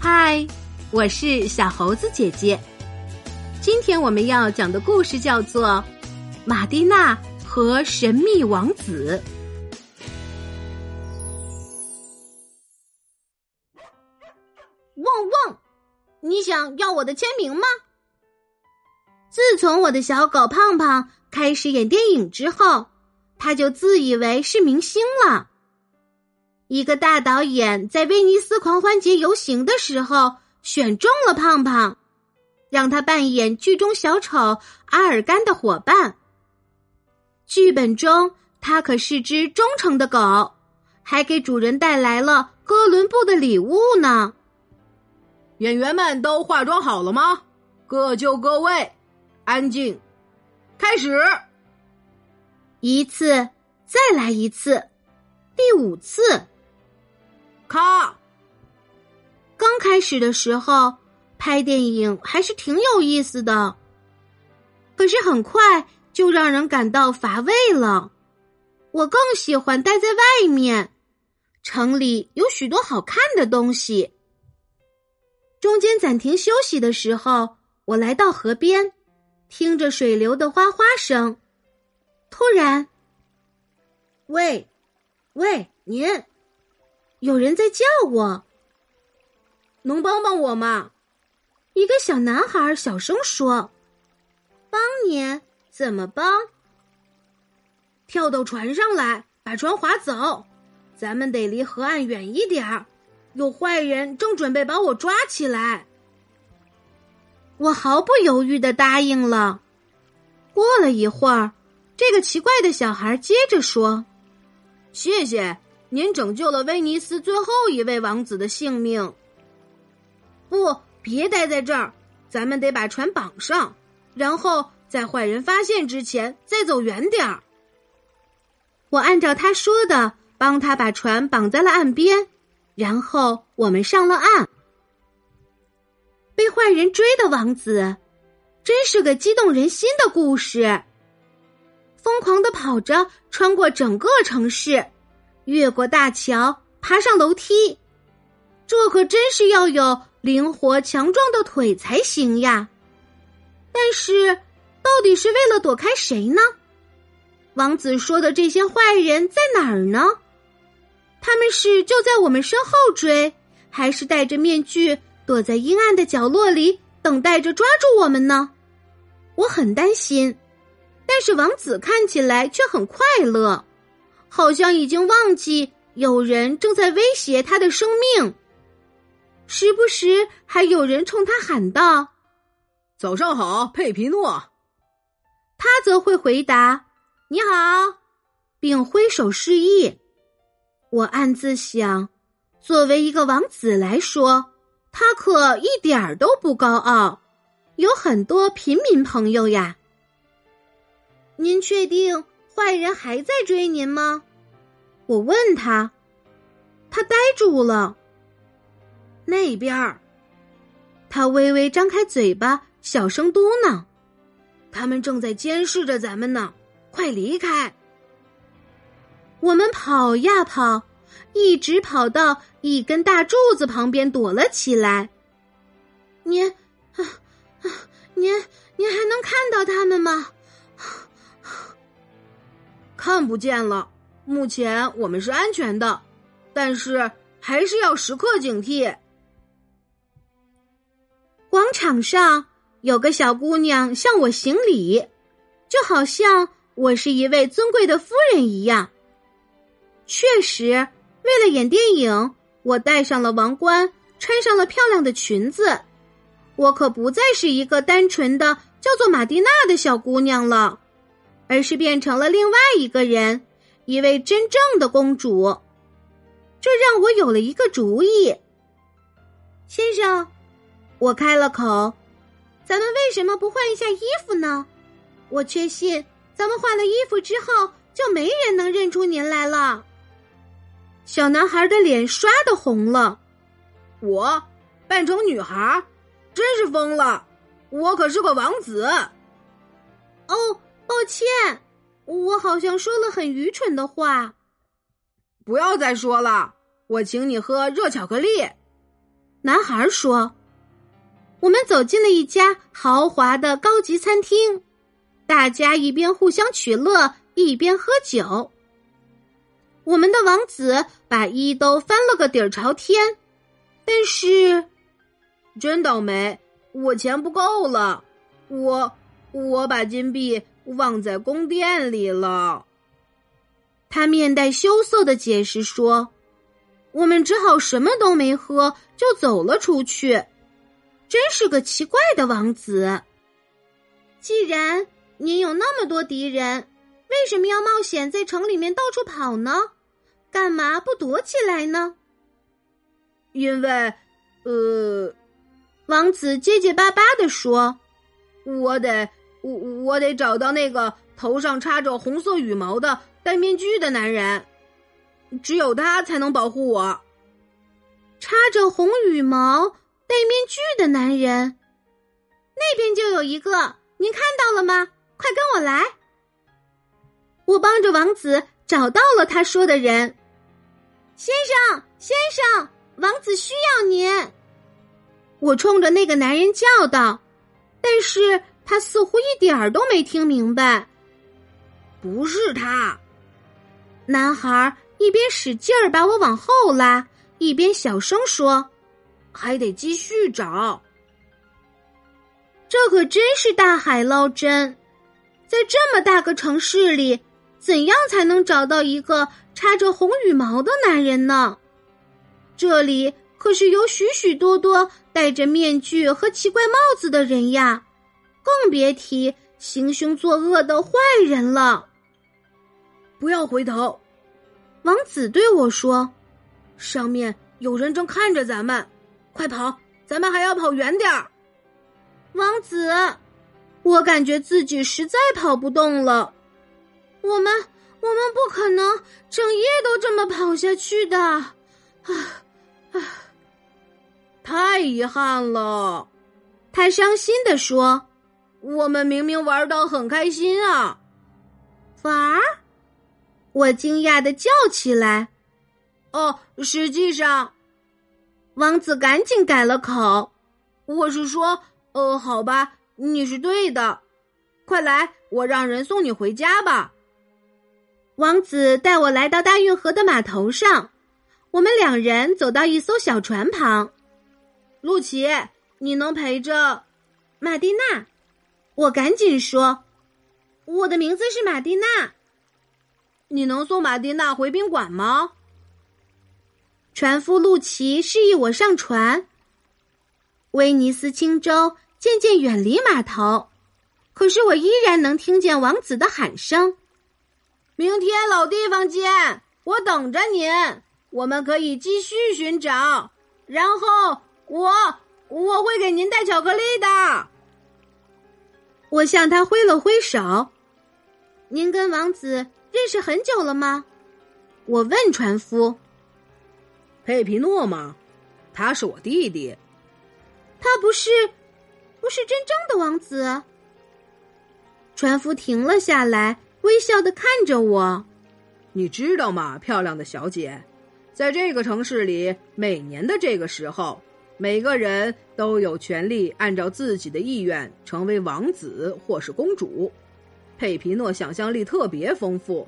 嗨，我是小猴子姐姐。今天我们要讲的故事叫做《马蒂娜和神秘王子》。汪汪！你想要我的签名吗？自从我的小狗胖胖开始演电影之后，他就自以为是明星了。一个大导演在威尼斯狂欢节游行的时候选中了胖胖，让他扮演剧中小丑阿尔甘的伙伴。剧本中，他可是只忠诚的狗，还给主人带来了哥伦布的礼物呢。演员们都化妆好了吗？各就各位，安静，开始。一次，再来一次，第五次。咔！刚开始的时候，拍电影还是挺有意思的，可是很快就让人感到乏味了。我更喜欢待在外面，城里有许多好看的东西。中间暂停休息的时候，我来到河边，听着水流的哗哗声。突然，喂，喂，您！有人在叫我，能帮帮我吗？一个小男孩小声说：“帮你？怎么帮？跳到船上来，把船划走。咱们得离河岸远一点儿，有坏人正准备把我抓起来。”我毫不犹豫的答应了。过了一会儿，这个奇怪的小孩接着说：“谢谢。”您拯救了威尼斯最后一位王子的性命。不，别待在这儿，咱们得把船绑上，然后在坏人发现之前再走远点儿。我按照他说的，帮他把船绑在了岸边，然后我们上了岸。被坏人追的王子，真是个激动人心的故事。疯狂的跑着，穿过整个城市。越过大桥，爬上楼梯，这可真是要有灵活强壮的腿才行呀！但是，到底是为了躲开谁呢？王子说的这些坏人在哪儿呢？他们是就在我们身后追，还是戴着面具躲在阴暗的角落里等待着抓住我们呢？我很担心，但是王子看起来却很快乐。好像已经忘记有人正在威胁他的生命，时不时还有人冲他喊道：“早上好，佩皮诺。”他则会回答：“你好，并挥手示意。”我暗自想，作为一个王子来说，他可一点儿都不高傲，有很多平民朋友呀。您确定？坏人还在追您吗？我问他，他呆住了。那边儿，他微微张开嘴巴，小声嘟囔：“他们正在监视着咱们呢，快离开！”我们跑呀跑，一直跑到一根大柱子旁边躲了起来。您，啊啊，您您还能看到他们吗？看不见了，目前我们是安全的，但是还是要时刻警惕。广场上有个小姑娘向我行礼，就好像我是一位尊贵的夫人一样。确实，为了演电影，我戴上了王冠，穿上了漂亮的裙子，我可不再是一个单纯的叫做马蒂娜的小姑娘了。而是变成了另外一个人，一位真正的公主。这让我有了一个主意，先生，我开了口：“咱们为什么不换一下衣服呢？我确信，咱们换了衣服之后，就没人能认出您来了。”小男孩的脸刷的红了。我扮成女孩，真是疯了！我可是个王子。哦。抱歉，我好像说了很愚蠢的话。不要再说了，我请你喝热巧克力。男孩说：“我们走进了一家豪华的高级餐厅，大家一边互相取乐，一边喝酒。我们的王子把衣兜翻了个底儿朝天，但是真倒霉，我钱不够了，我我把金币忘在宫殿里了。”他面带羞涩的解释说。我们只好什么都没喝，就走了出去。真是个奇怪的王子。既然您有那么多敌人，为什么要冒险在城里面到处跑呢？干嘛不躲起来呢？因为，呃，王子结结巴巴的说：“我得，我我得找到那个头上插着红色羽毛的戴面具的男人。”只有他才能保护我。插着红羽毛、戴面具的男人，那边就有一个，您看到了吗？快跟我来！我帮着王子找到了他说的人。先生，先生，王子需要您。我冲着那个男人叫道，但是他似乎一点儿都没听明白。不是他，男孩。一边使劲儿把我往后拉，一边小声说：“还得继续找。”这可真是大海捞针，在这么大个城市里，怎样才能找到一个插着红羽毛的男人呢？这里可是有许许多多戴着面具和奇怪帽子的人呀，更别提行凶作恶的坏人了。不要回头。王子对我说：“上面有人正看着咱们，快跑！咱们还要跑远点儿。”王子，我感觉自己实在跑不动了。我们，我们不可能整夜都这么跑下去的。啊啊！太遗憾了，他伤心的说：“我们明明玩的很开心啊，玩。”我惊讶的叫起来：“哦，实际上，王子赶紧改了口。我是说，呃，好吧，你是对的。快来，我让人送你回家吧。”王子带我来到大运河的码头上，我们两人走到一艘小船旁。露琪，你能陪着马蒂娜？我赶紧说：“我的名字是马蒂娜。”你能送马蒂娜回宾馆吗？船夫陆奇示意我上船。威尼斯轻舟渐渐远离码头，可是我依然能听见王子的喊声：“明天老地方见，我等着您。我们可以继续寻找，然后我我会给您带巧克力的。”我向他挥了挥手。您跟王子。认识很久了吗？我问船夫。佩皮诺吗？他是我弟弟。他不是，不是真正的王子。船夫停了下来，微笑的看着我。你知道吗，漂亮的小姐，在这个城市里，每年的这个时候，每个人都有权利按照自己的意愿成为王子或是公主。佩皮诺想象力特别丰富，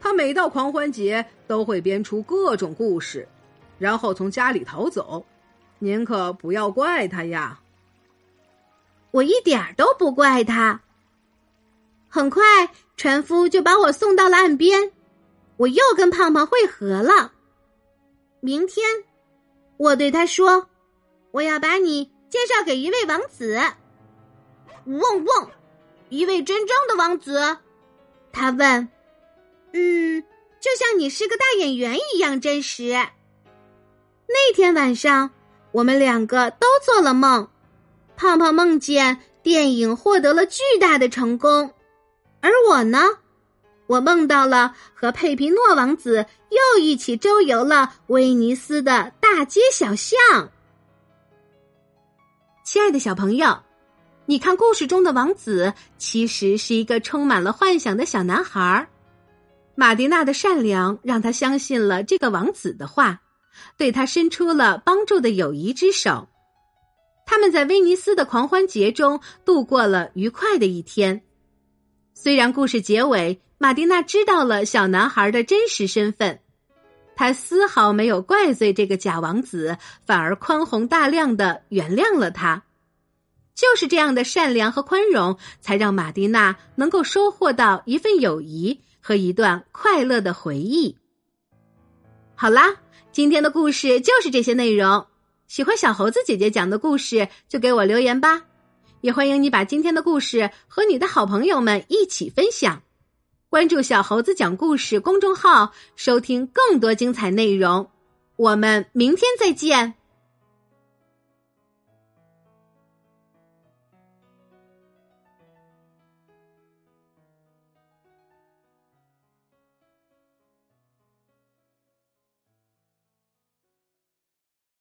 他每到狂欢节都会编出各种故事，然后从家里逃走。您可不要怪他呀！我一点儿都不怪他。很快，船夫就把我送到了岸边，我又跟胖胖会合了。明天，我对他说：“我要把你介绍给一位王子。”嗡嗡。一位真正的王子，他问：“嗯，就像你是个大演员一样真实。”那天晚上，我们两个都做了梦。胖胖梦见电影获得了巨大的成功，而我呢，我梦到了和佩皮诺王子又一起周游了威尼斯的大街小巷。亲爱的小朋友。你看，故事中的王子其实是一个充满了幻想的小男孩。马蒂娜的善良让他相信了这个王子的话，对他伸出了帮助的友谊之手。他们在威尼斯的狂欢节中度过了愉快的一天。虽然故事结尾，马蒂娜知道了小男孩的真实身份，他丝毫没有怪罪这个假王子，反而宽宏大量的原谅了他。就是这样的善良和宽容，才让马蒂娜能够收获到一份友谊和一段快乐的回忆。好啦，今天的故事就是这些内容。喜欢小猴子姐姐讲的故事，就给我留言吧。也欢迎你把今天的故事和你的好朋友们一起分享。关注“小猴子讲故事”公众号，收听更多精彩内容。我们明天再见。